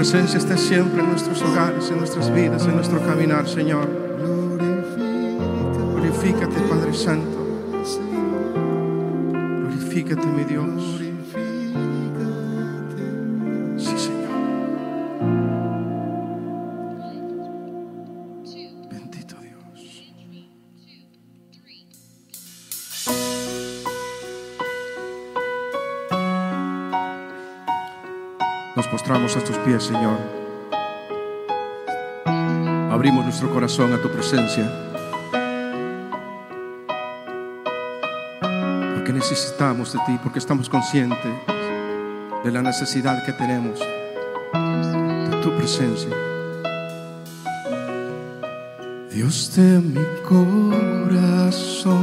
presencia esté siempre en nuestros hogares, en nuestras vidas, en nuestro caminar, Señor. Glorifícate, Padre Santo. Glorifícate, mi Dios. Sí, Señor. Bendito Dios. Nos postramos a tus pies, Señor. Abrimos nuestro corazón a tu presencia. Necesitamos de ti, porque estamos conscientes de la necesidad que tenemos de tu presencia. Dios de mi corazón,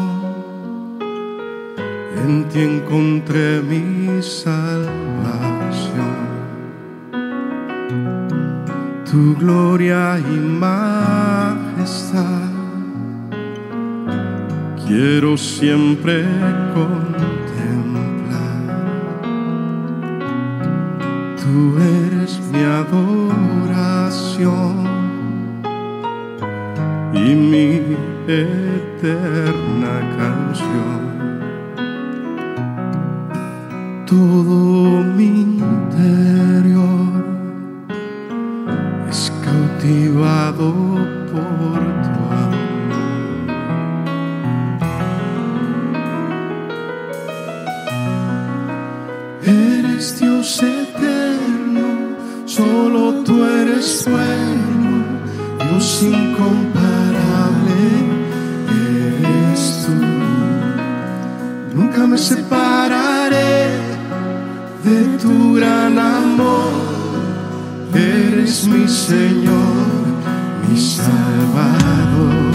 en ti encontré mi salvación. Tu gloria y majestad quiero siempre contemplar. Tú eres mi adoración y mi eterna canción. Todo mi interior es cautivado por tu eres bueno, Dios incomparable eres tú. Nunca me separaré de tu gran amor. Eres mi Señor, mi Salvador.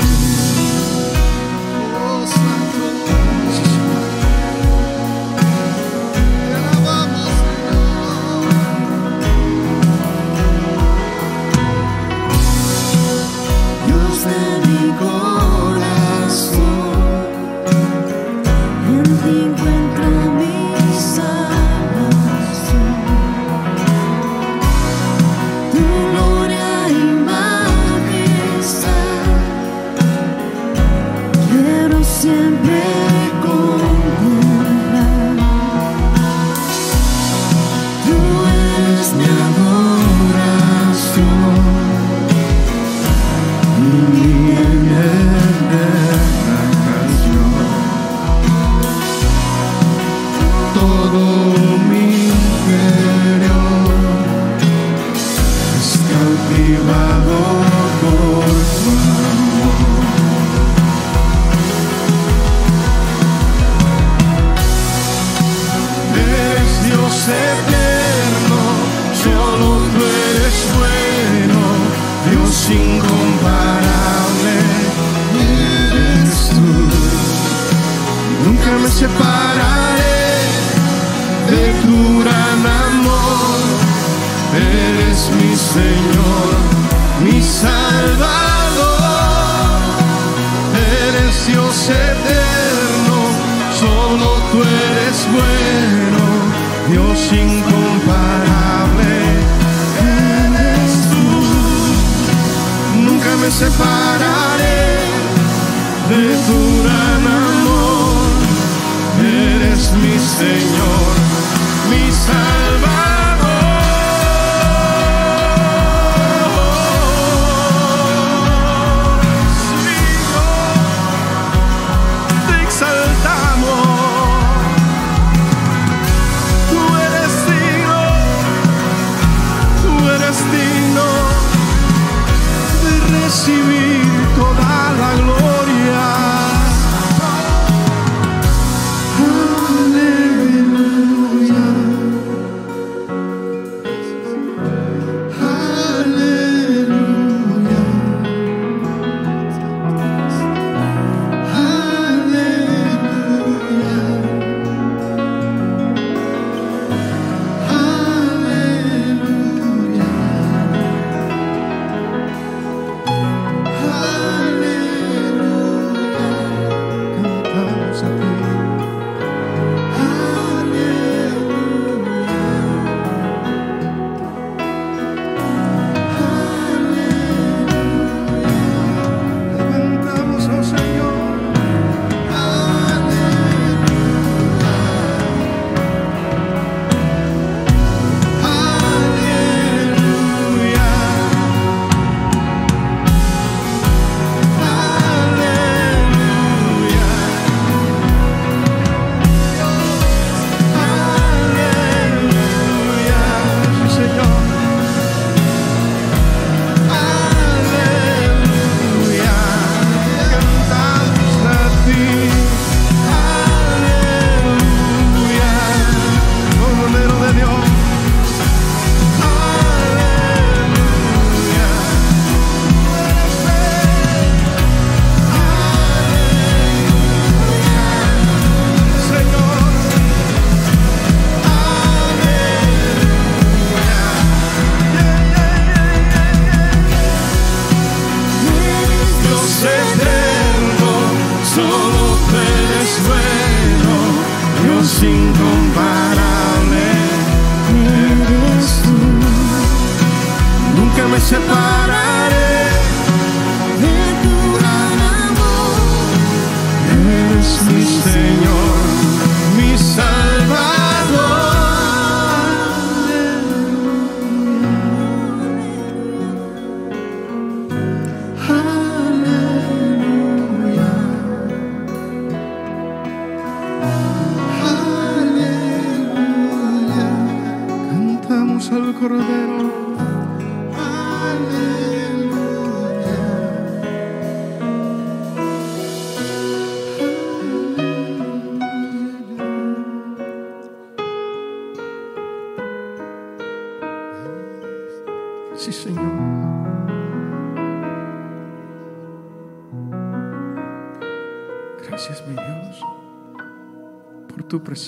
Eres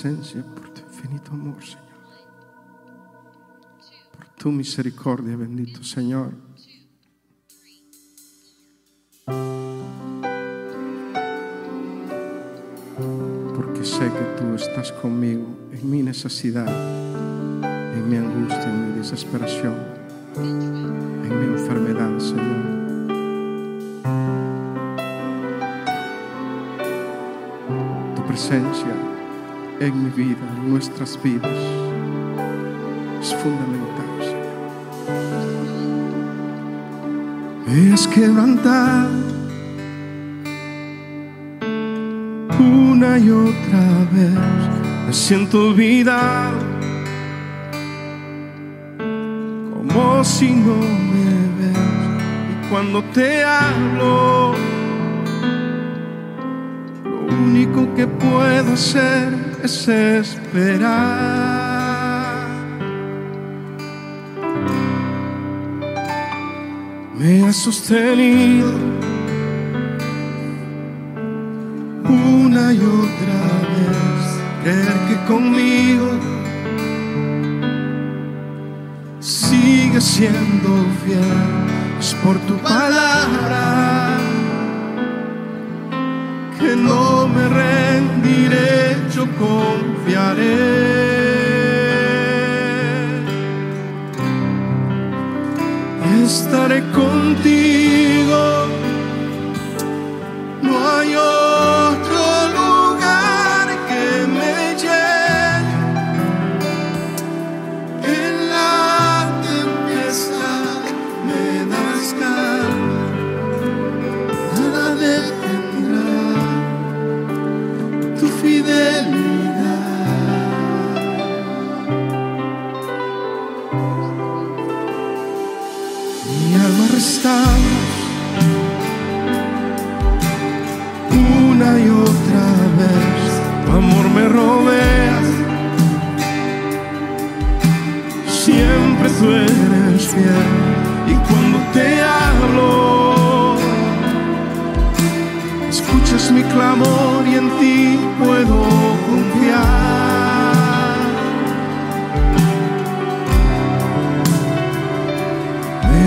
por tu infinito amor, Señor. Por tu misericordia, bendito Señor. Porque sé que tú estás conmigo en mi necesidad, en mi angustia, en mi desesperación, en mi enfermedad, Señor. Tu presencia en mi vida, en nuestras vidas, es fundamental. Me has quebrantado una y otra vez. Me siento olvidado, como si no me ves. Y cuando te hablo, lo único que puedo hacer es esperar. Me has sostenido una y otra vez. Creer que conmigo sigue siendo fiel. Es por tu palabra que no me rendiré, yo confiaré. Estaré contigo,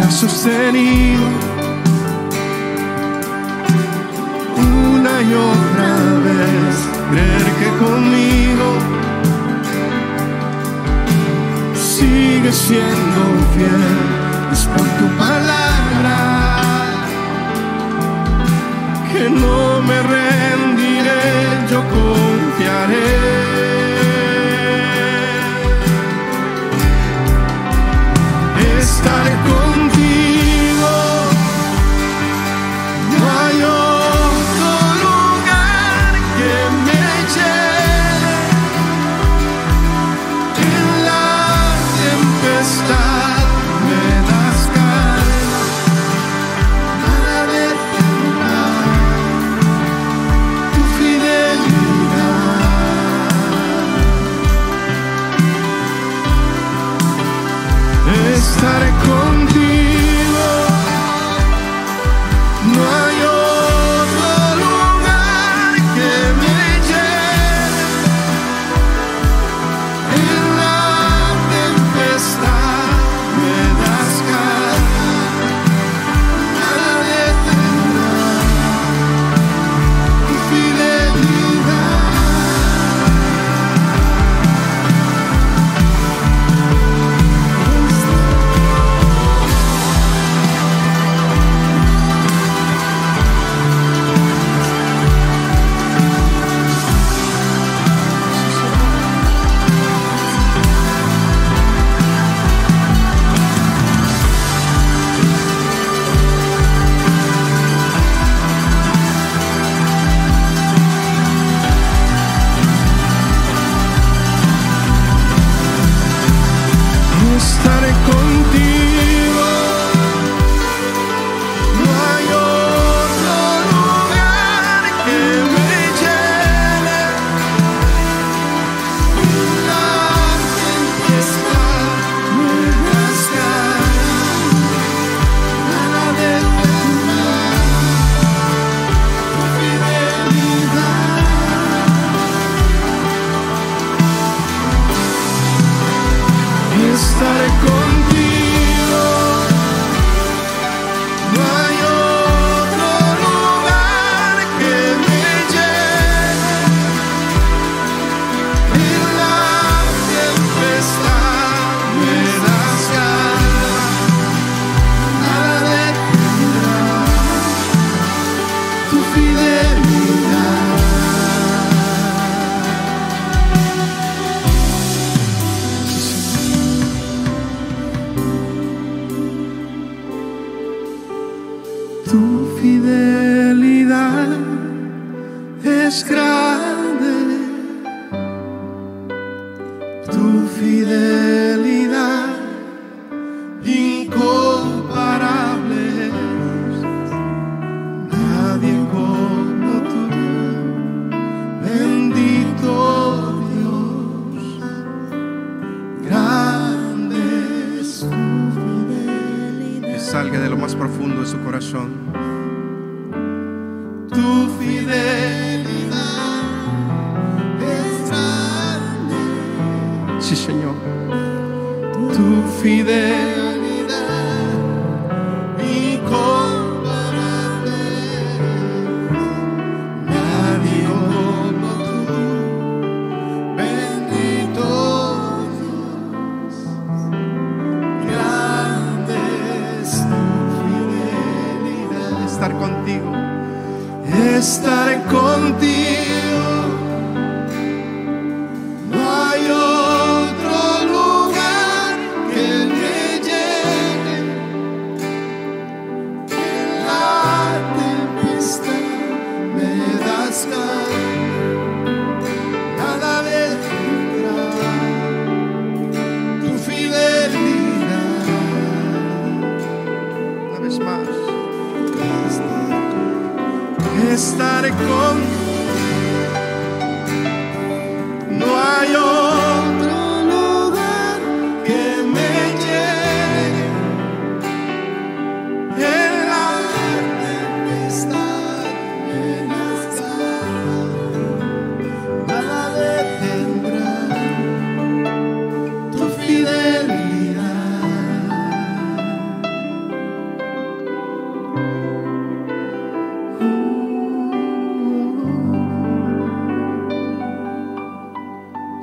Me has sostenido una y otra vez. Creer que conmigo sigue siendo fiel. Es por tu palabra que no me rendiré, yo confiaré. Estaré contigo,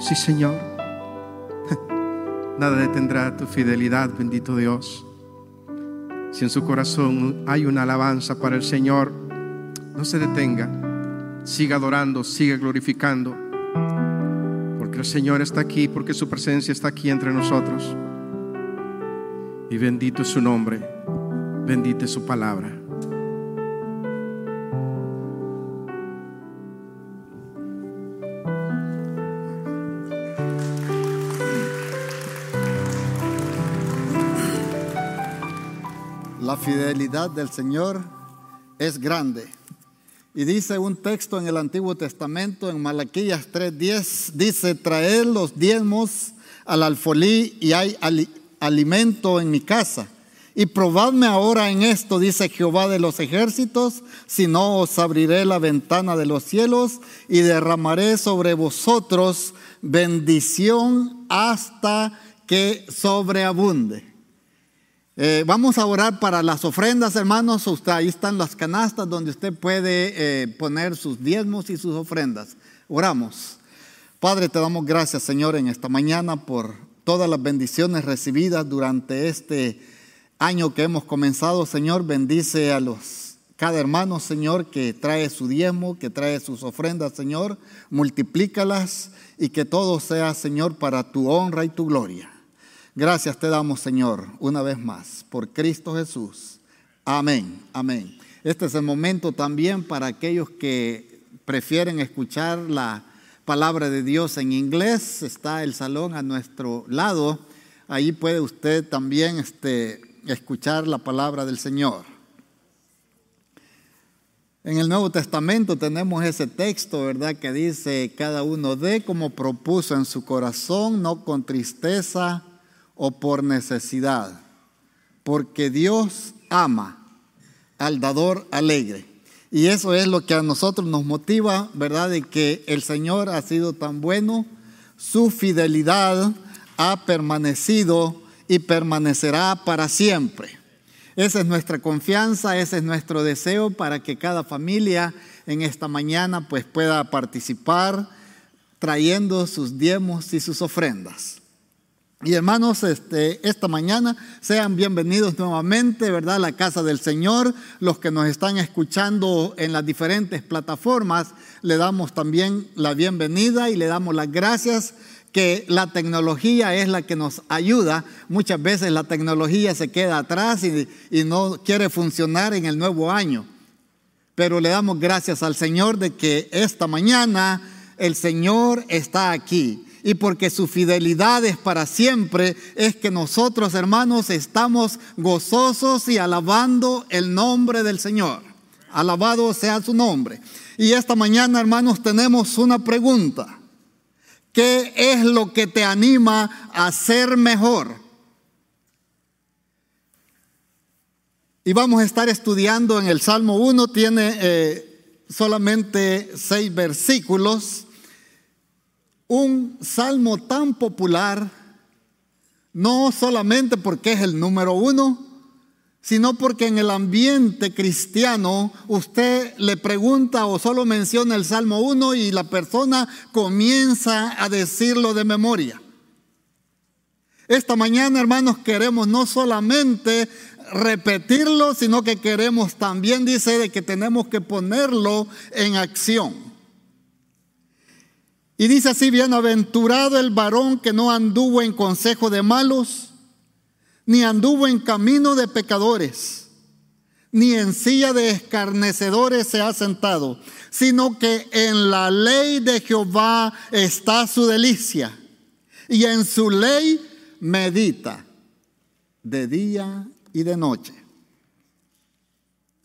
Sí, Señor. Nada detendrá tu fidelidad, bendito Dios. Si en su corazón hay una alabanza para el Señor, no se detenga. Siga adorando, siga glorificando. Porque el Señor está aquí, porque su presencia está aquí entre nosotros. Y bendito es su nombre, bendita es su palabra. Fidelidad del Señor es grande. Y dice un texto en el Antiguo Testamento, en Malaquías 3:10, dice, traed los diezmos al alfolí y hay ali- alimento en mi casa. Y probadme ahora en esto, dice Jehová de los ejércitos, si no os abriré la ventana de los cielos y derramaré sobre vosotros bendición hasta que sobreabunde. Eh, vamos a orar para las ofrendas, hermanos. Usted, ahí están las canastas donde usted puede eh, poner sus diezmos y sus ofrendas. Oramos. Padre, te damos gracias, Señor, en esta mañana por todas las bendiciones recibidas durante este año que hemos comenzado. Señor, bendice a los cada hermano, Señor, que trae su diezmo, que trae sus ofrendas, Señor. Multiplícalas y que todo sea, Señor, para tu honra y tu gloria. Gracias te damos, Señor, una vez más, por Cristo Jesús. Amén, amén. Este es el momento también para aquellos que prefieren escuchar la palabra de Dios en inglés. Está el salón a nuestro lado. Ahí puede usted también este, escuchar la palabra del Señor. En el Nuevo Testamento tenemos ese texto, ¿verdad? Que dice, cada uno dé como propuso en su corazón, no con tristeza o por necesidad, porque Dios ama al dador alegre. Y eso es lo que a nosotros nos motiva, ¿verdad? De que el Señor ha sido tan bueno, su fidelidad ha permanecido y permanecerá para siempre. Esa es nuestra confianza, ese es nuestro deseo para que cada familia en esta mañana pues pueda participar trayendo sus diezmos y sus ofrendas. Y hermanos, este, esta mañana sean bienvenidos nuevamente, ¿verdad? A la casa del Señor. Los que nos están escuchando en las diferentes plataformas, le damos también la bienvenida y le damos las gracias que la tecnología es la que nos ayuda. Muchas veces la tecnología se queda atrás y, y no quiere funcionar en el nuevo año. Pero le damos gracias al Señor de que esta mañana el Señor está aquí. Y porque su fidelidad es para siempre, es que nosotros hermanos estamos gozosos y alabando el nombre del Señor. Alabado sea su nombre. Y esta mañana hermanos tenemos una pregunta. ¿Qué es lo que te anima a ser mejor? Y vamos a estar estudiando en el Salmo 1, tiene eh, solamente seis versículos. Un salmo tan popular, no solamente porque es el número uno, sino porque en el ambiente cristiano usted le pregunta o solo menciona el Salmo 1 y la persona comienza a decirlo de memoria. Esta mañana, hermanos, queremos no solamente repetirlo, sino que queremos también, dice, de que tenemos que ponerlo en acción. Y dice así, bienaventurado el varón que no anduvo en consejo de malos, ni anduvo en camino de pecadores, ni en silla de escarnecedores se ha sentado, sino que en la ley de Jehová está su delicia, y en su ley medita de día y de noche.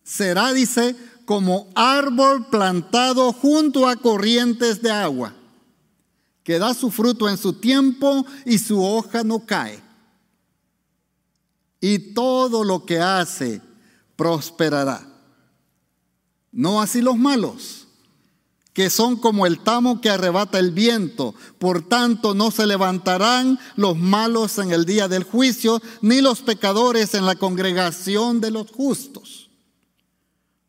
Será, dice, como árbol plantado junto a corrientes de agua, que da su fruto en su tiempo y su hoja no cae. Y todo lo que hace prosperará. No así los malos que son como el tamo que arrebata el viento. Por tanto, no se levantarán los malos en el día del juicio, ni los pecadores en la congregación de los justos.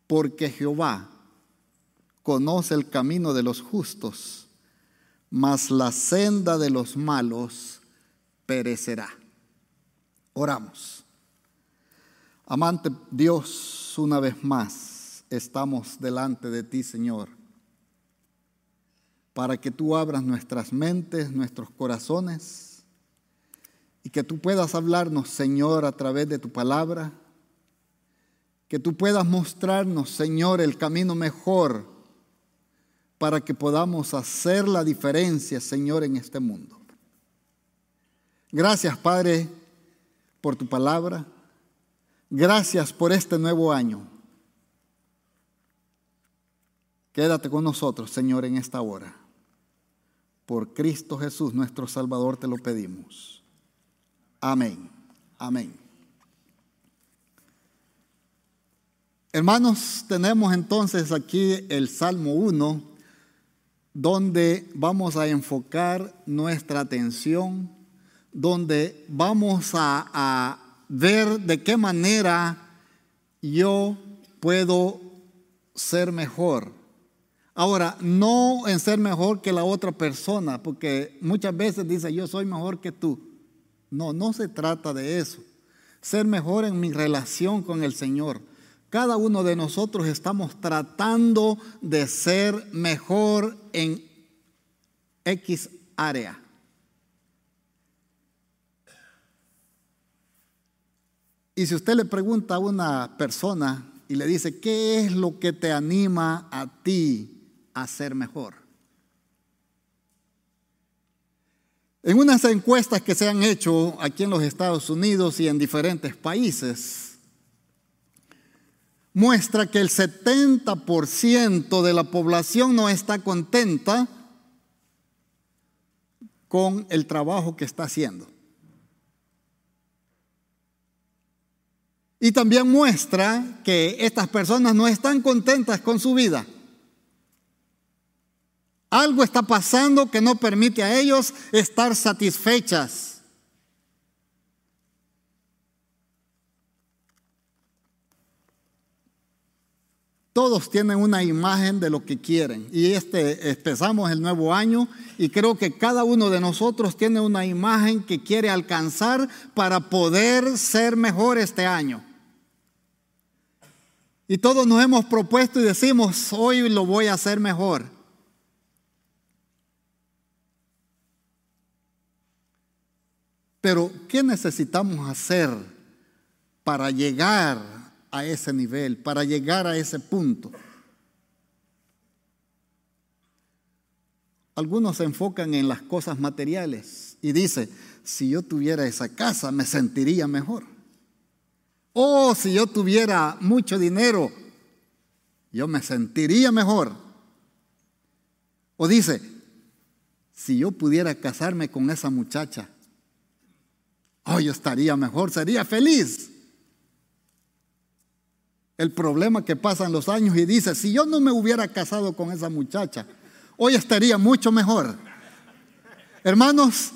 Porque Jehová conoce el camino de los justos, mas la senda de los malos perecerá. Oramos. Amante Dios, una vez más estamos delante de ti, Señor para que tú abras nuestras mentes, nuestros corazones y que tú puedas hablarnos, Señor, a través de tu palabra, que tú puedas mostrarnos, Señor, el camino mejor para que podamos hacer la diferencia, Señor, en este mundo. Gracias, Padre, por tu palabra. Gracias por este nuevo año. Quédate con nosotros, Señor, en esta hora. Por Cristo Jesús, nuestro Salvador, te lo pedimos. Amén. Amén. Hermanos, tenemos entonces aquí el Salmo 1, donde vamos a enfocar nuestra atención, donde vamos a, a ver de qué manera yo puedo ser mejor Ahora, no en ser mejor que la otra persona, porque muchas veces dice yo soy mejor que tú. No, no se trata de eso. Ser mejor en mi relación con el Señor. Cada uno de nosotros estamos tratando de ser mejor en X área. Y si usted le pregunta a una persona y le dice, ¿qué es lo que te anima a ti a ser mejor. En unas encuestas que se han hecho aquí en los Estados Unidos y en diferentes países, muestra que el 70% de la población no está contenta con el trabajo que está haciendo. Y también muestra que estas personas no están contentas con su vida. Algo está pasando que no permite a ellos estar satisfechas. Todos tienen una imagen de lo que quieren. Y este empezamos el nuevo año y creo que cada uno de nosotros tiene una imagen que quiere alcanzar para poder ser mejor este año. Y todos nos hemos propuesto y decimos, hoy lo voy a hacer mejor. Pero, ¿qué necesitamos hacer para llegar a ese nivel, para llegar a ese punto. Algunos se enfocan en las cosas materiales y dice, si yo tuviera esa casa me sentiría mejor. O si yo tuviera mucho dinero, yo me sentiría mejor. O dice, si yo pudiera casarme con esa muchacha, oh, yo estaría mejor, sería feliz. El problema que pasan los años y dice, si yo no me hubiera casado con esa muchacha, hoy estaría mucho mejor. Hermanos,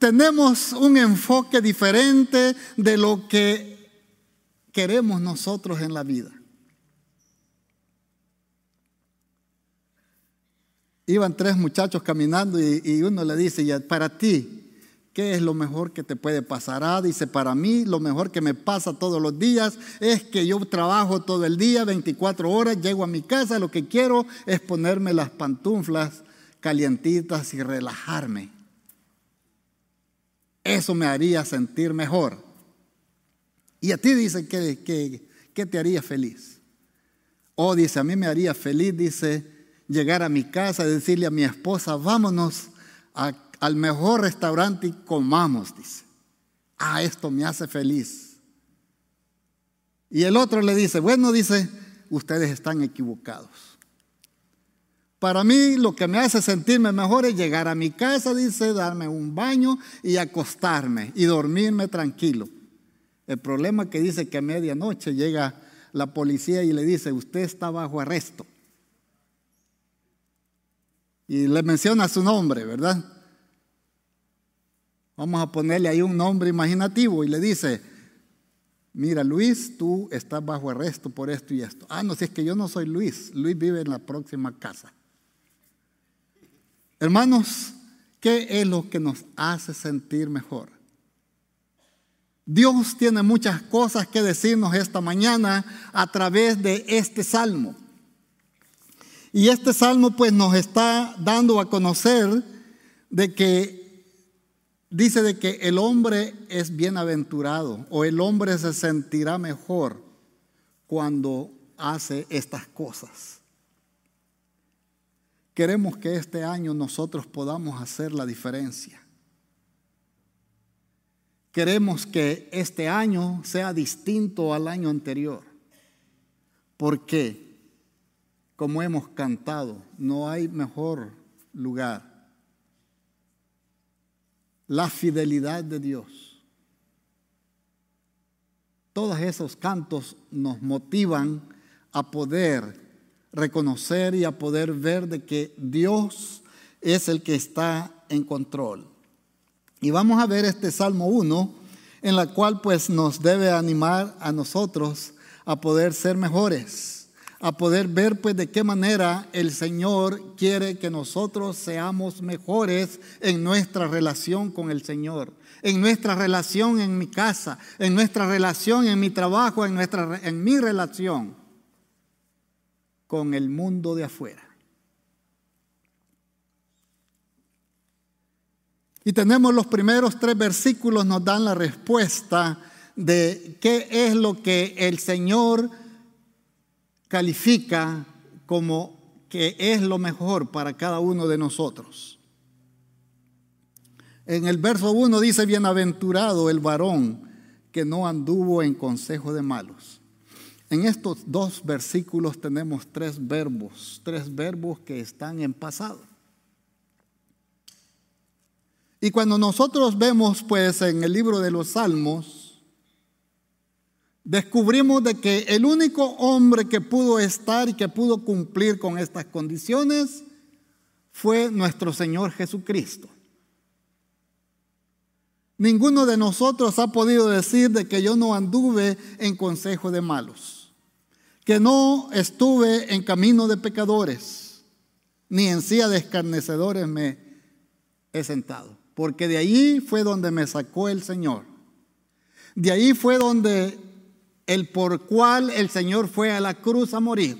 tenemos un enfoque diferente de lo que queremos nosotros en la vida. Iban tres muchachos caminando y, uno le dice, "Y para ti, ¿qué es lo mejor que te puede pasar? Ah, dice, para mí lo mejor que me pasa todos los días es que yo trabajo todo el día, 24 horas, llego a mi casa, lo que quiero es ponerme las pantuflas calientitas y relajarme. Eso me haría sentir mejor. Y a ti dice que, que, te haría feliz. O dice, a mí me haría feliz, dice, llegar a mi casa decirle a mi esposa, vámonos al mejor restaurante y comamos, dice. Ah, esto me hace feliz. Y el otro le dice, bueno, dice, ustedes están equivocados. Para mí lo que me hace sentirme mejor es llegar a mi casa, dice, darme un baño y acostarme y dormirme tranquilo. El problema es que dice que a medianoche llega la policía y le dice, usted está bajo arresto y le menciona su nombre, ¿verdad? Vamos a ponerle ahí un nombre imaginativo y le dice, mira Luis, tú estás bajo arresto por esto y esto. Ah, no, si es que yo no soy Luis, Luis vive en la próxima casa. Hermanos, ¿qué es lo que nos hace sentir mejor? Dios tiene muchas cosas que decirnos esta mañana a través de este salmo. Y este salmo pues nos está dando a conocer de que dice de que el hombre es bienaventurado o el hombre se sentirá mejor cuando hace estas cosas. Queremos que este año nosotros podamos hacer la diferencia. Queremos que este año sea distinto al año anterior. ¿Por qué? como hemos cantado, no hay mejor lugar. La fidelidad de Dios. Todos esos cantos nos motivan a poder reconocer y a poder ver de que Dios es el que está en control. Y vamos a ver este Salmo 1, en la cual pues nos debe animar a nosotros a poder ser mejores a poder ver pues de qué manera el Señor quiere que nosotros seamos mejores en nuestra relación con el Señor, en nuestra relación en mi casa, en nuestra relación en mi trabajo, en, nuestra, en mi relación con el mundo de afuera. Y tenemos los primeros tres versículos, nos dan la respuesta de qué es lo que el Señor califica como que es lo mejor para cada uno de nosotros. En el verso 1 dice, bienaventurado el varón que no anduvo en consejo de malos. En estos dos versículos tenemos tres verbos, tres verbos que están en pasado. Y cuando nosotros vemos pues en el libro de los Salmos, descubrimos de que el único hombre que pudo estar y que pudo cumplir con estas condiciones fue nuestro Señor Jesucristo. Ninguno de nosotros ha podido decir de que yo no anduve en consejo de malos, que no estuve en camino de pecadores, ni en silla de escarnecedores me he sentado, porque de ahí fue donde me sacó el Señor. De ahí fue donde el por cual el Señor fue a la cruz a morir,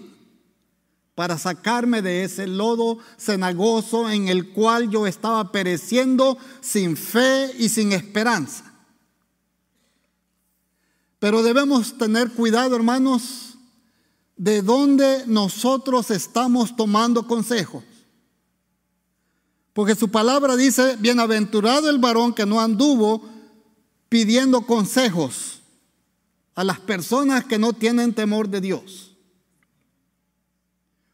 para sacarme de ese lodo cenagoso en el cual yo estaba pereciendo sin fe y sin esperanza. Pero debemos tener cuidado, hermanos, de dónde nosotros estamos tomando consejos. Porque su palabra dice, bienaventurado el varón que no anduvo pidiendo consejos a las personas que no tienen temor de Dios.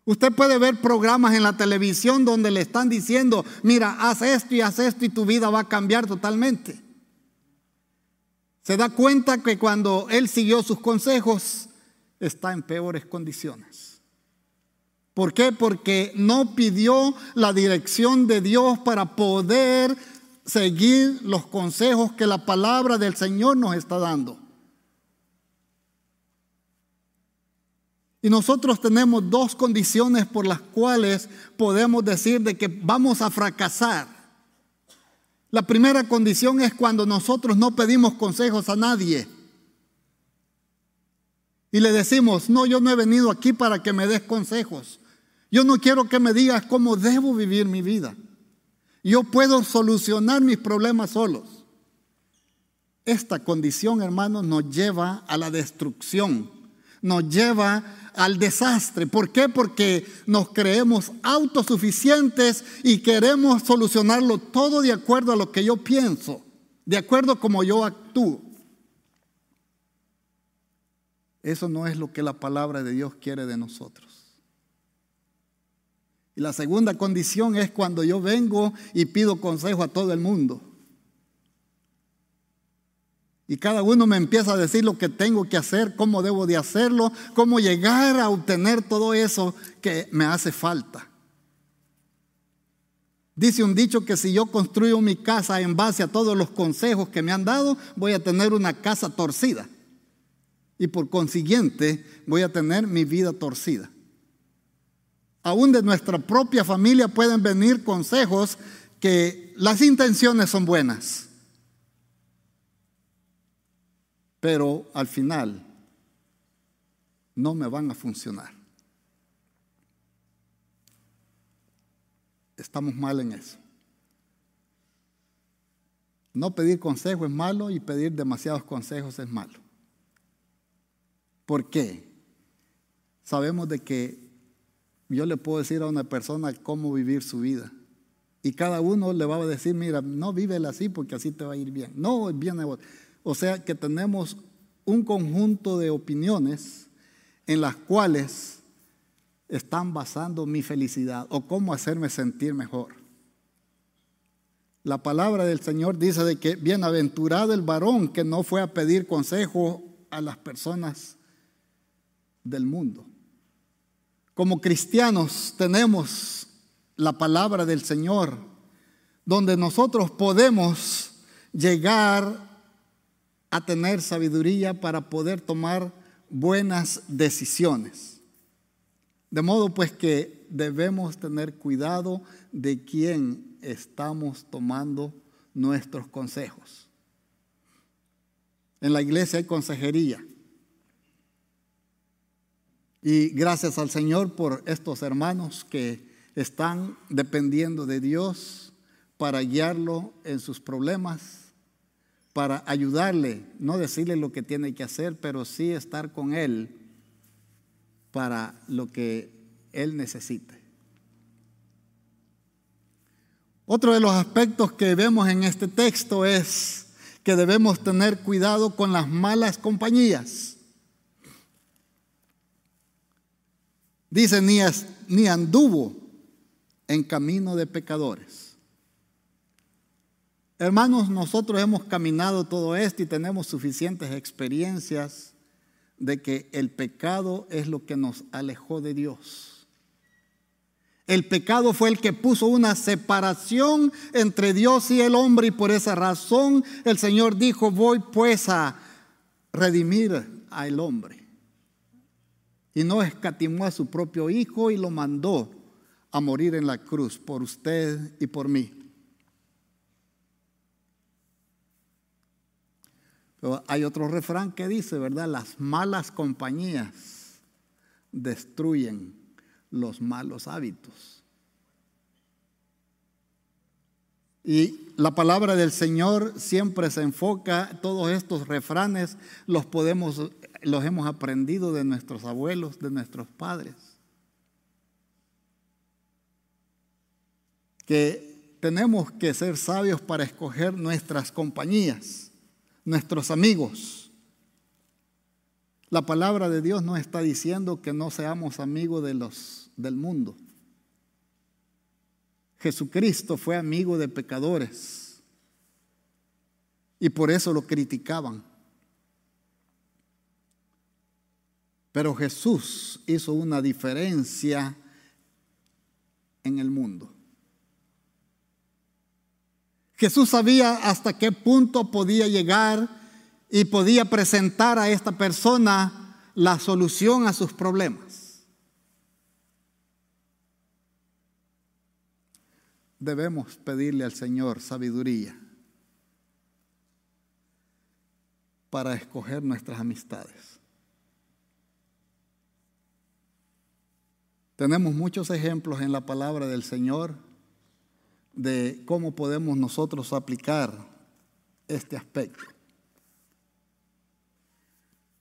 Usted puede ver programas en la televisión donde le están diciendo, mira, haz esto y haz esto y tu vida va a cambiar totalmente. Se da cuenta que cuando él siguió sus consejos, está en peores condiciones. ¿Por qué? Porque no pidió la dirección de Dios para poder seguir los consejos que la palabra del Señor nos está dando. Y nosotros tenemos dos condiciones por las cuales podemos decir de que vamos a fracasar. La primera condición es cuando nosotros no pedimos consejos a nadie. Y le decimos, no, yo no he venido aquí para que me des consejos. Yo no quiero que me digas cómo debo vivir mi vida. Yo puedo solucionar mis problemas solos. Esta condición, hermanos, nos lleva a la destrucción, nos lleva al desastre. ¿Por qué? Porque nos creemos autosuficientes y queremos solucionarlo todo de acuerdo a lo que yo pienso, de acuerdo a como yo actúo. Eso no es lo que la palabra de Dios quiere de nosotros. Y la segunda condición es cuando yo vengo y pido consejo a todo el mundo. Y cada uno me empieza a decir lo que tengo que hacer, cómo debo de hacerlo, cómo llegar a obtener todo eso que me hace falta. Dice un dicho que si yo construyo mi casa en base a todos los consejos que me han dado, voy a tener una casa torcida. Y por consiguiente voy a tener mi vida torcida. Aún de nuestra propia familia pueden venir consejos que las intenciones son buenas. Pero al final no me van a funcionar. Estamos mal en eso. No pedir consejo es malo y pedir demasiados consejos es malo. ¿Por qué? Sabemos de que yo le puedo decir a una persona cómo vivir su vida. Y cada uno le va a decir, mira, no vívela así porque así te va a ir bien. No, bien. O sea que tenemos un conjunto de opiniones en las cuales están basando mi felicidad o cómo hacerme sentir mejor. La palabra del Señor dice de que bienaventurado el varón que no fue a pedir consejo a las personas del mundo. Como cristianos tenemos la palabra del Señor, donde nosotros podemos llegar a tener sabiduría para poder tomar buenas decisiones. De modo pues que debemos tener cuidado de quién estamos tomando nuestros consejos. En la iglesia hay consejería. Y gracias al Señor por estos hermanos que están dependiendo de Dios para guiarlo en sus problemas, para ayudarle, no decirle lo que tiene que hacer, pero sí estar con Él para lo que Él necesite. Otro de los aspectos que vemos en este texto es que debemos tener cuidado con las malas compañías. Dice, ni, anduvo en camino de pecadores. Hermanos, nosotros hemos caminado todo esto y tenemos suficientes experiencias de que el pecado es lo que nos alejó de Dios. El pecado fue el que puso una separación entre Dios y el hombre y por esa razón el Señor dijo, voy pues a redimir al hombre y no escatimó a su propio Hijo y lo mandó a morir en la cruz por usted y por mí. Hay otro refrán que dice, ¿verdad? Las malas compañías destruyen los malos hábitos. Y la palabra del Señor siempre se enfoca, todos estos refranes los podemos los hemos aprendido de nuestros abuelos, de nuestros padres. Que tenemos que ser sabios para escoger nuestras compañías, nuestros amigos. La palabra de Dios no está diciendo que no seamos amigos de los del mundo. Jesucristo fue amigo de pecadores y por eso lo criticaban. Pero Jesús hizo una diferencia en el mundo. Jesús sabía hasta qué punto podía llegar y podía presentar a esta persona la solución a sus problemas. Debemos pedirle al Señor sabiduría para escoger nuestras amistades. Tenemos muchos ejemplos en la palabra del Señor de cómo podemos nosotros aplicar este aspecto.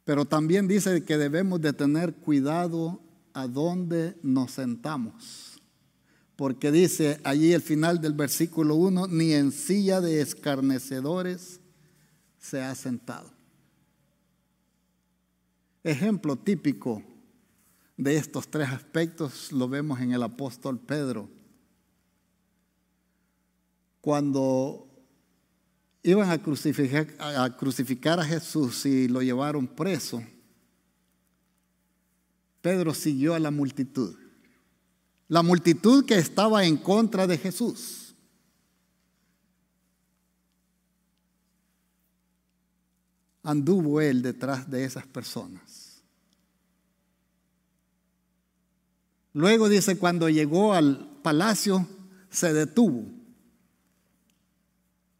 Pero también dice que debemos de tener cuidado a dónde nos sentamos. Porque dice allí el final del versículo 1, ni en silla de escarnecedores se ha sentado. Ejemplo típico de estos tres aspectos lo vemos en el apóstol Pedro cuando iban a crucificar, a crucificar a Jesús y lo llevaron preso, Pedro siguió a la multitud. La multitud que estaba en contra de Jesús. Anduvo él detrás de esas personas. Luego dice, cuando llegó al palacio, se detuvo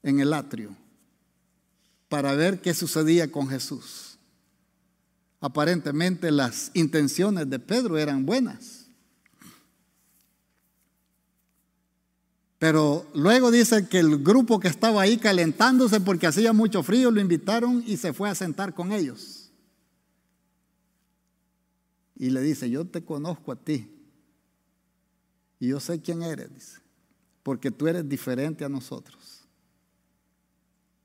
en el atrio para ver qué sucedía con Jesús. Aparentemente las intenciones de Pedro eran buenas. Pero luego dice que el grupo que estaba ahí calentándose porque hacía mucho frío lo invitaron y se fue a sentar con ellos. Y le dice, yo te conozco a ti. Y yo sé quién eres, dice, porque tú eres diferente a nosotros.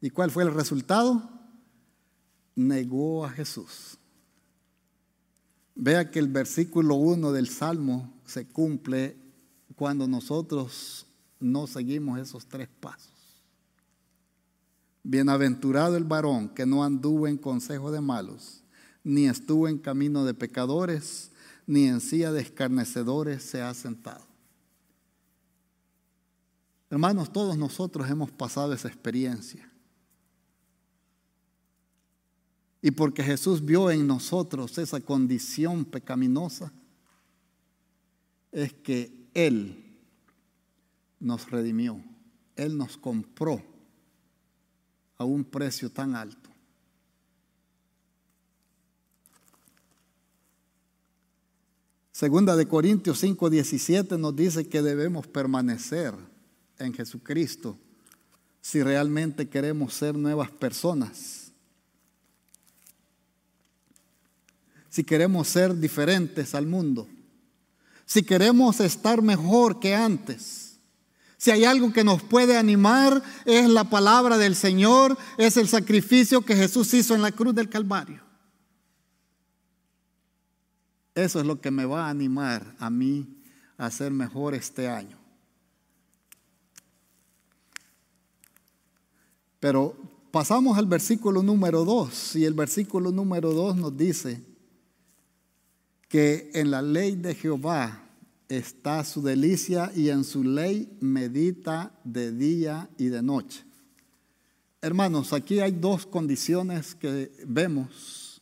¿Y cuál fue el resultado? Negó a Jesús. Vea que el versículo 1 del Salmo se cumple cuando nosotros no seguimos esos tres pasos. Bienaventurado el varón que no anduvo en consejo de malos, ni estuvo en camino de pecadores, ni en silla de escarnecedores se ha sentado. Hermanos, todos nosotros hemos pasado esa experiencia. Y porque Jesús vio en nosotros esa condición pecaminosa, es que Él nos redimió, Él nos compró a un precio tan alto. Segunda de Corintios 5:17 nos dice que debemos permanecer en Jesucristo si realmente queremos ser nuevas personas. Si queremos ser diferentes al mundo, si queremos estar mejor que antes. Si hay algo que nos puede animar es la palabra del Señor, es el sacrificio que Jesús hizo en la cruz del Calvario. Eso es lo que me va a animar a mí a ser mejor este año. Pero pasamos al versículo número 2 y el versículo número 2 nos dice, que en la ley de Jehová está su delicia y en su ley medita de día y de noche. Hermanos, aquí hay dos condiciones que vemos.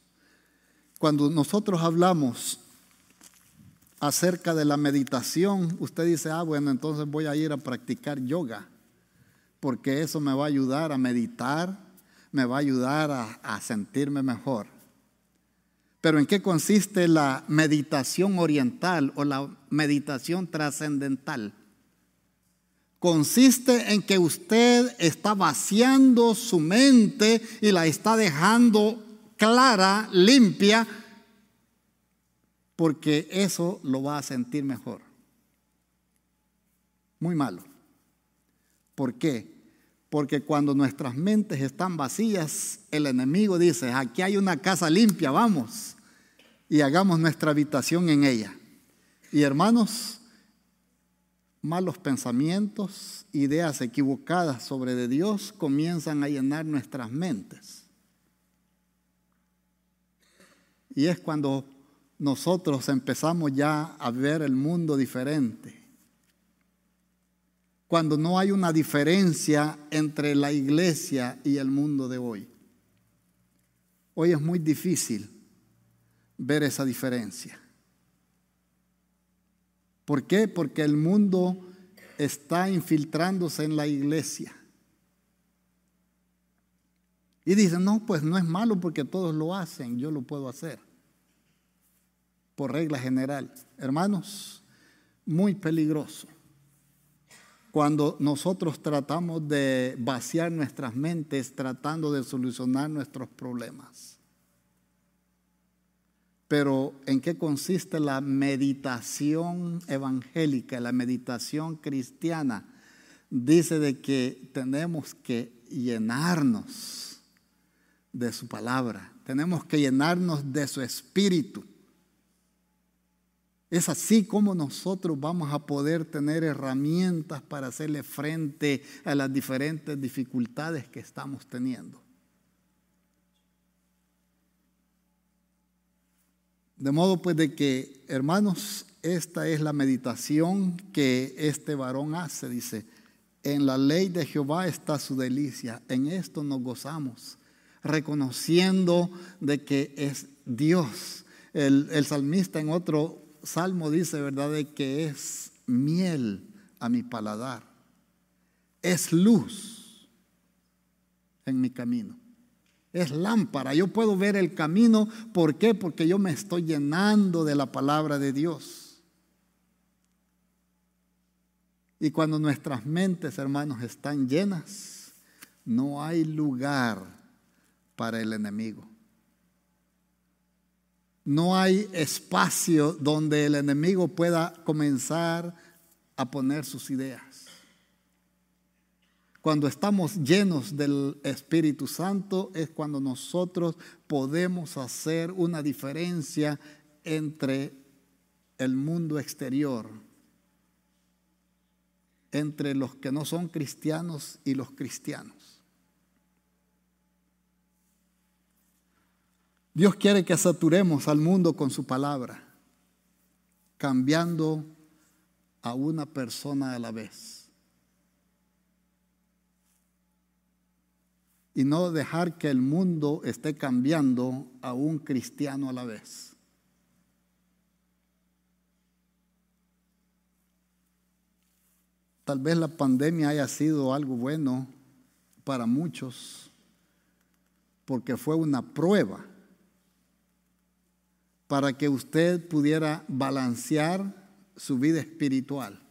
Cuando nosotros hablamos acerca de la meditación, usted dice, ah, bueno, entonces voy a ir a practicar yoga, porque eso me va a ayudar a meditar, me va a ayudar a, a sentirme mejor. Pero ¿en qué consiste la meditación oriental o la meditación trascendental? Consiste en que usted está vaciando su mente y la está dejando clara, limpia, porque eso lo va a sentir mejor. Muy malo. ¿Por qué? Porque cuando nuestras mentes están vacías, el enemigo dice, aquí hay una casa limpia, vamos, y hagamos nuestra habitación en ella. Y hermanos, malos pensamientos, ideas equivocadas sobre de Dios comienzan a llenar nuestras mentes. Y es cuando nosotros empezamos ya a ver el mundo diferente. Cuando no hay una diferencia entre la iglesia y el mundo de hoy. Hoy es muy difícil ver esa diferencia. ¿Por qué? Porque el mundo está infiltrándose en la iglesia. Y dicen, no, pues no es malo porque todos lo hacen, yo lo puedo hacer. Por regla general. Hermanos, muy peligroso. Cuando nosotros tratamos de vaciar nuestras mentes tratando de solucionar nuestros problemas. Pero ¿en qué consiste la meditación evangélica, la meditación cristiana? Dice de que tenemos que llenarnos de su palabra, tenemos que llenarnos de su espíritu. Es así como nosotros vamos a poder tener herramientas para hacerle frente a las diferentes dificultades que estamos teniendo. De modo pues de que, hermanos, esta es la meditación que este varón hace, dice, en la ley de Jehová está su delicia, en esto nos gozamos, reconociendo de que es Dios. El, el salmista en otro salmo dice, ¿verdad?, de que es miel a mi paladar, es luz en mi camino es lámpara. Yo puedo ver el camino. ¿Por qué? Porque yo me estoy llenando de la palabra de Dios. Y cuando nuestras mentes, hermanos, están llenas, no hay lugar para el enemigo. No hay espacio donde el enemigo pueda comenzar a poner sus ideas. Cuando estamos llenos del Espíritu Santo es cuando nosotros podemos hacer una diferencia entre el mundo exterior, entre los que no son cristianos y los cristianos. Dios quiere que saturemos al mundo con su palabra, cambiando a una persona a la vez. Y no dejar que el mundo esté cambiando a un cristiano a la vez. Tal vez la pandemia haya sido algo bueno para muchos, porque fue una prueba para que usted pudiera balancear su vida espiritual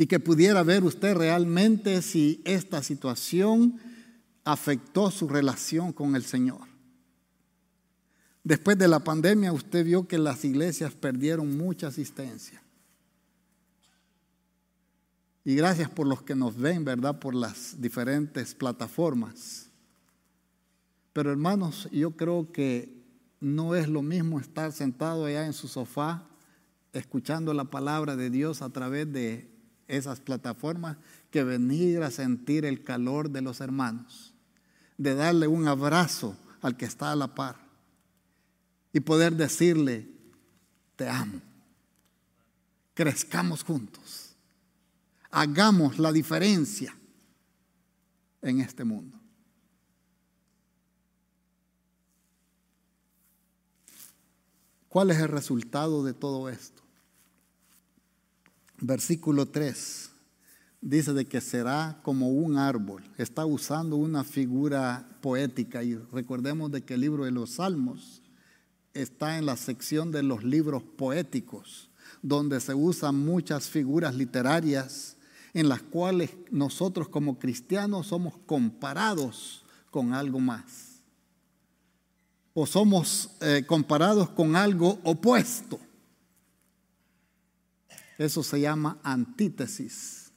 y que pudiera ver usted realmente si esta situación afectó su relación con el Señor. Después de la pandemia usted vio que las iglesias perdieron mucha asistencia. Y gracias por los que nos ven, ¿verdad? Por las diferentes plataformas. Pero hermanos, yo creo que no es lo mismo estar sentado allá en su sofá escuchando la palabra de Dios a través de esas plataformas que venir a sentir el calor de los hermanos, de darle un abrazo al que está a la par y poder decirle, te amo, crezcamos juntos, hagamos la diferencia en este mundo. ¿Cuál es el resultado de todo esto? Versículo 3 dice de que será como un árbol. Está usando una figura poética y recordemos de que el libro de los Salmos está en la sección de los libros poéticos, donde se usan muchas figuras literarias en las cuales nosotros como cristianos somos comparados con algo más. O somos eh, comparados con algo opuesto. Eso se llama antítesis.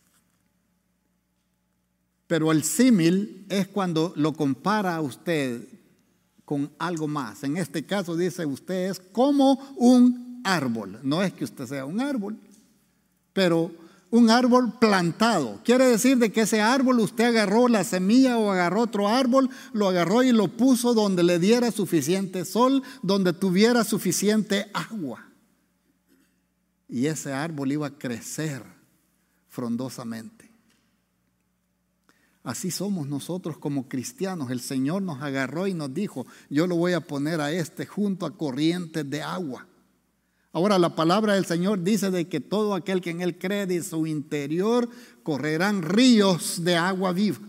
Pero el símil es cuando lo compara a usted con algo más. En este caso dice usted es como un árbol. No es que usted sea un árbol, pero un árbol plantado. Quiere decir de que ese árbol usted agarró la semilla o agarró otro árbol, lo agarró y lo puso donde le diera suficiente sol, donde tuviera suficiente agua. Y ese árbol iba a crecer frondosamente. Así somos nosotros como cristianos. El Señor nos agarró y nos dijo, yo lo voy a poner a este junto a corrientes de agua. Ahora la palabra del Señor dice de que todo aquel que en Él cree de su interior correrán ríos de agua viva.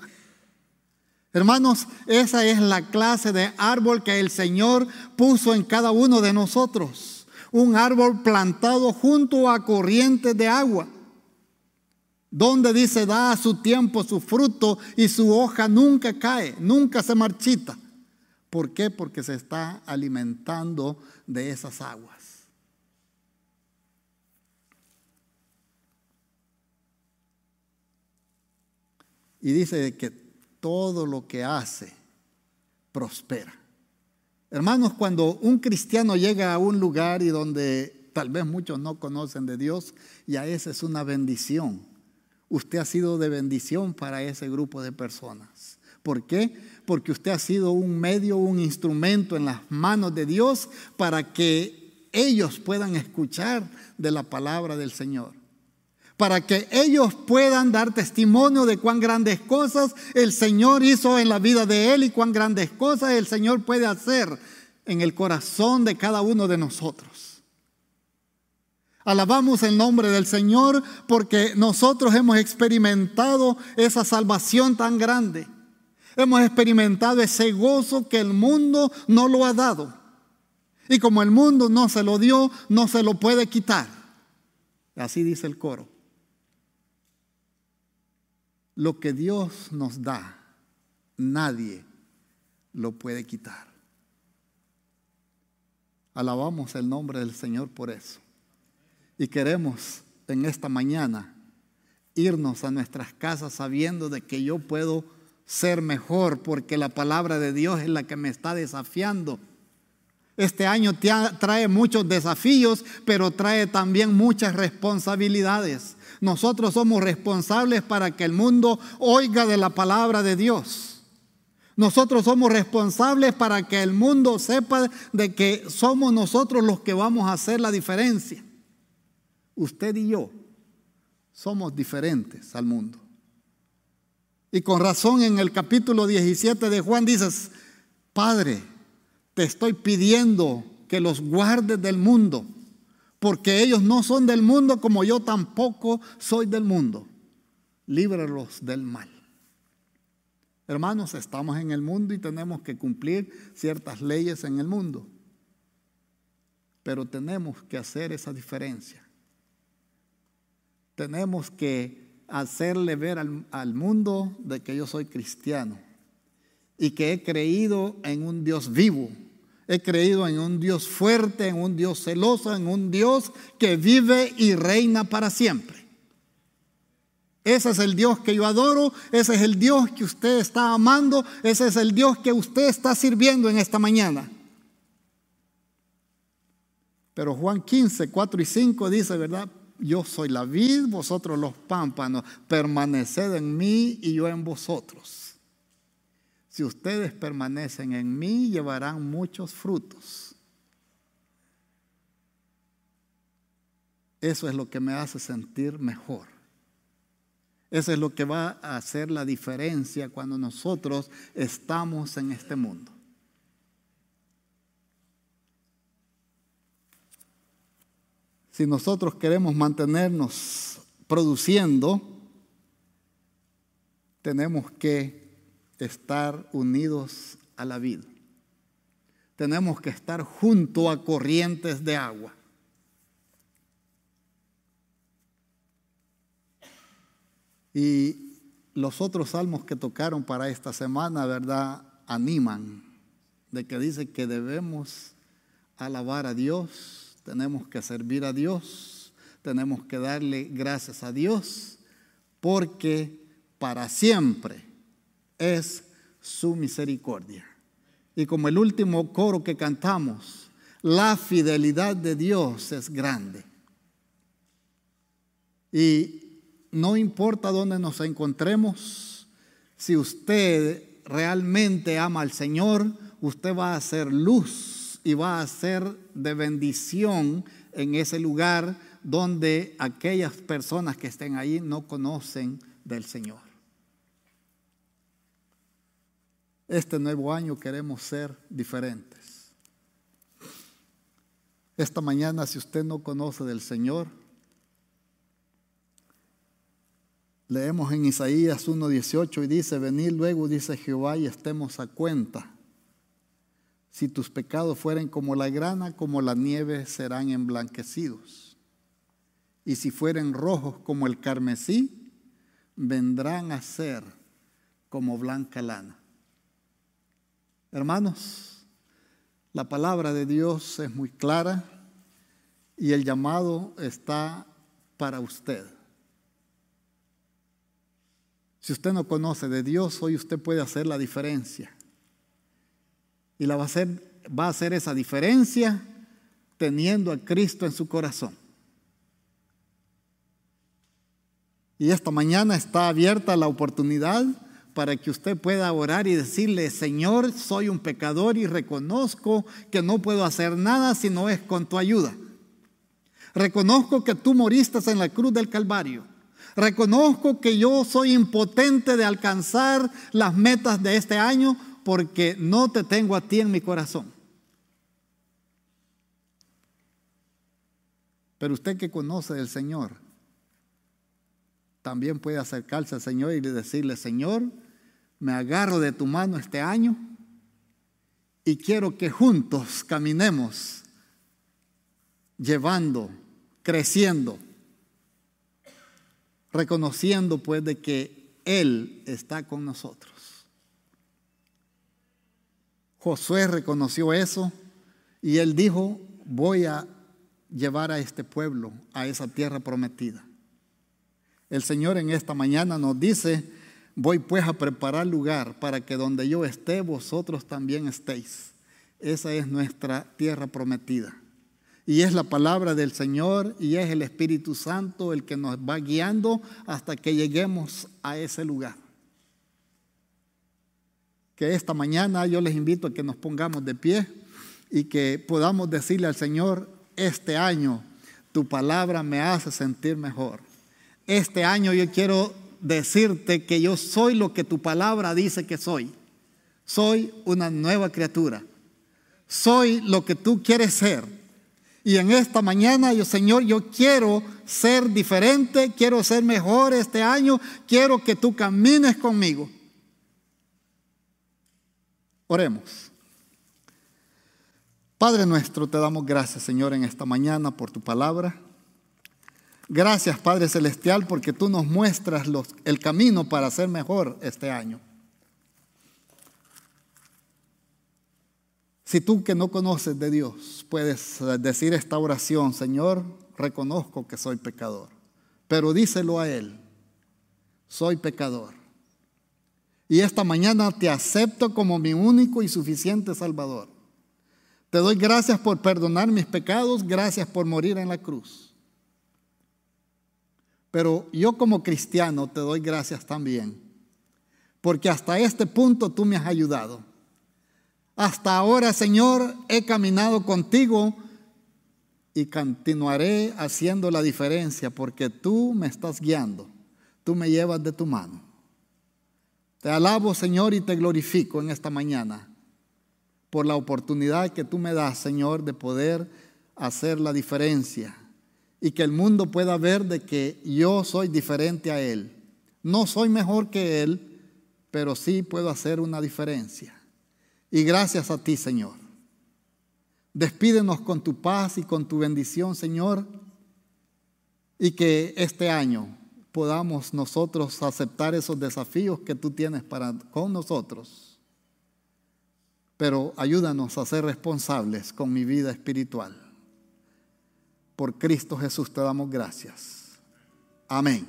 Hermanos, esa es la clase de árbol que el Señor puso en cada uno de nosotros. Un árbol plantado junto a corrientes de agua donde dice da a su tiempo su fruto y su hoja nunca cae, nunca se marchita. ¿Por qué? Porque se está alimentando de esas aguas. Y dice que todo lo que hace prospera. Hermanos, cuando un cristiano llega a un lugar y donde tal vez muchos no conocen de Dios, ya esa es una bendición usted ha sido de bendición para ese grupo de personas. ¿Por qué? Porque usted ha sido un medio, un instrumento en las manos de Dios para que ellos puedan escuchar de la palabra del Señor. Para que ellos puedan dar testimonio de cuán grandes cosas el Señor hizo en la vida de él y cuán grandes cosas el Señor puede hacer en el corazón de cada uno de nosotros. Alabamos el nombre del Señor porque nosotros hemos experimentado esa salvación tan grande. Hemos experimentado ese gozo que el mundo no lo ha dado. Y como el mundo no se lo dio, no se lo puede quitar. Así dice el coro. Lo que Dios nos da, nadie lo puede quitar. Alabamos el nombre del Señor por eso. Y queremos en esta mañana irnos a nuestras casas sabiendo de que yo puedo ser mejor porque la palabra de Dios es la que me está desafiando. Este año trae muchos desafíos, pero trae también muchas responsabilidades. Nosotros somos responsables para que el mundo oiga de la palabra de Dios. Nosotros somos responsables para que el mundo sepa de que somos nosotros los que vamos a hacer la diferencia usted y yo somos diferentes al mundo. Y con razón en el capítulo 17 de Juan dices, Padre, te estoy pidiendo que los guardes del mundo, porque ellos no son del mundo como yo tampoco soy del mundo. Líbralos del mal. Hermanos, estamos en el mundo y tenemos que cumplir ciertas leyes en el mundo, pero tenemos que hacer esa diferencia tenemos que hacerle ver al, mundo de que yo soy cristiano y que he creído en un Dios vivo. He creído en un Dios fuerte, en un Dios celoso, en un Dios que vive y reina para siempre. Ese es el Dios que yo adoro, ese es el Dios que usted está amando, ese es el Dios que usted está sirviendo en esta mañana. Pero Juan 15, 4 y 5 dice, ¿verdad? yo soy la vid, vosotros los pámpanos, permaneced en mí y yo en vosotros. Si ustedes permanecen en mí, llevarán muchos frutos. Eso es lo que me hace sentir mejor. Eso es lo que va a hacer la diferencia cuando nosotros estamos en este mundo. Si nosotros queremos mantenernos produciendo, tenemos que estar unidos a la vida. Tenemos que estar junto a corrientes de agua. Y los otros salmos que tocaron para esta semana, ¿verdad? Animan de que dice que debemos alabar a Dios tenemos que servir a Dios, tenemos que darle gracias a Dios, porque para siempre es su misericordia. Y como el último coro que cantamos, la fidelidad de Dios es grande. Y no importa dónde nos encontremos, si usted realmente ama al Señor, usted va a ser luz y va a ser de bendición en ese lugar donde aquellas personas que estén ahí no conocen del Señor. Este nuevo año queremos ser diferentes. Esta mañana, si usted no conoce del Señor, leemos en Isaías 1.18 y dice, venid luego, dice Jehová, y estemos a cuenta. Si tus pecados fueren como la grana, como la nieve, serán emblanquecidos. Y si fueren rojos como el carmesí, vendrán a ser como blanca lana. Hermanos, la palabra de Dios es muy clara y el llamado está para usted. Si usted no conoce de Dios, hoy usted puede hacer la diferencia. Y la va a hacer, va a hacer esa diferencia teniendo a Cristo en su corazón. Y esta mañana está abierta la oportunidad para que usted pueda orar y decirle, Señor, soy un pecador y reconozco que no puedo hacer nada si no es con tu ayuda. Reconozco que tú moriste en la cruz del Calvario. Reconozco que yo soy impotente de alcanzar las metas de este año porque no te tengo a ti en mi corazón. Pero usted que conoce del Señor, también puede acercarse al Señor y decirle, Señor, me agarro de tu mano este año y quiero que juntos caminemos llevando, creciendo, reconociendo pues de que Él está con nosotros. Josué reconoció eso y él dijo, voy a llevar a este pueblo a esa tierra prometida. El Señor en esta mañana nos dice, voy pues a preparar lugar para que donde yo esté, vosotros también estéis. Esa es nuestra tierra prometida. Y es la palabra del Señor y es el Espíritu Santo el que nos va guiando hasta que lleguemos a ese lugar que esta mañana yo les invito a que nos pongamos de pie y que podamos decirle al Señor, este año tu palabra me hace sentir mejor. Este año yo quiero decirte que yo soy lo que tu palabra dice que soy. Soy una nueva criatura. Soy lo que tú quieres ser. Y en esta mañana, yo Señor, yo quiero ser diferente, quiero ser mejor este año, quiero que tú camines conmigo. Oremos. Padre nuestro, te damos gracias, Señor, en esta mañana por tu palabra. Gracias, Padre Celestial, porque tú nos muestras el camino para ser mejor este año. Si tú que no conoces de Dios puedes decir esta oración, Señor, reconozco que soy pecador, pero díselo a Él, soy pecador y esta mañana te acepto como mi único y suficiente Salvador. Te doy gracias por perdonar mis pecados, gracias por morir en la cruz. Pero yo como cristiano te doy gracias también, porque hasta este punto tú me has ayudado. Hasta ahora, Señor, he caminado contigo y continuaré haciendo la diferencia porque tú me estás guiando, tú me llevas de tu mano. Te alabo, Señor, y te glorifico en esta mañana por la oportunidad que tú me das, Señor, de poder hacer la diferencia y que el mundo pueda ver de que yo soy diferente a Él. No soy mejor que Él, pero sí puedo hacer una diferencia. Y gracias a ti, Señor. Despídenos con tu paz y con tu bendición, Señor, y que este año podamos nosotros aceptar esos desafíos que tú tienes para con nosotros. Pero ayúdanos a ser responsables con mi vida espiritual. Por Cristo Jesús te damos gracias. Amén.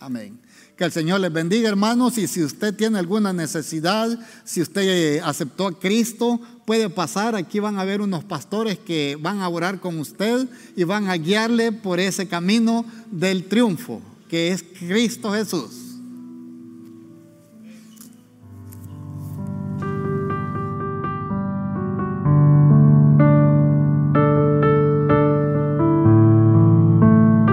Amén. Que el Señor les bendiga, hermanos. Y si usted tiene alguna necesidad, si usted eh, aceptó a Cristo, puede pasar. Aquí van a haber unos pastores que van a orar con usted y van a guiarle por ese camino del triunfo, que es Cristo Jesús.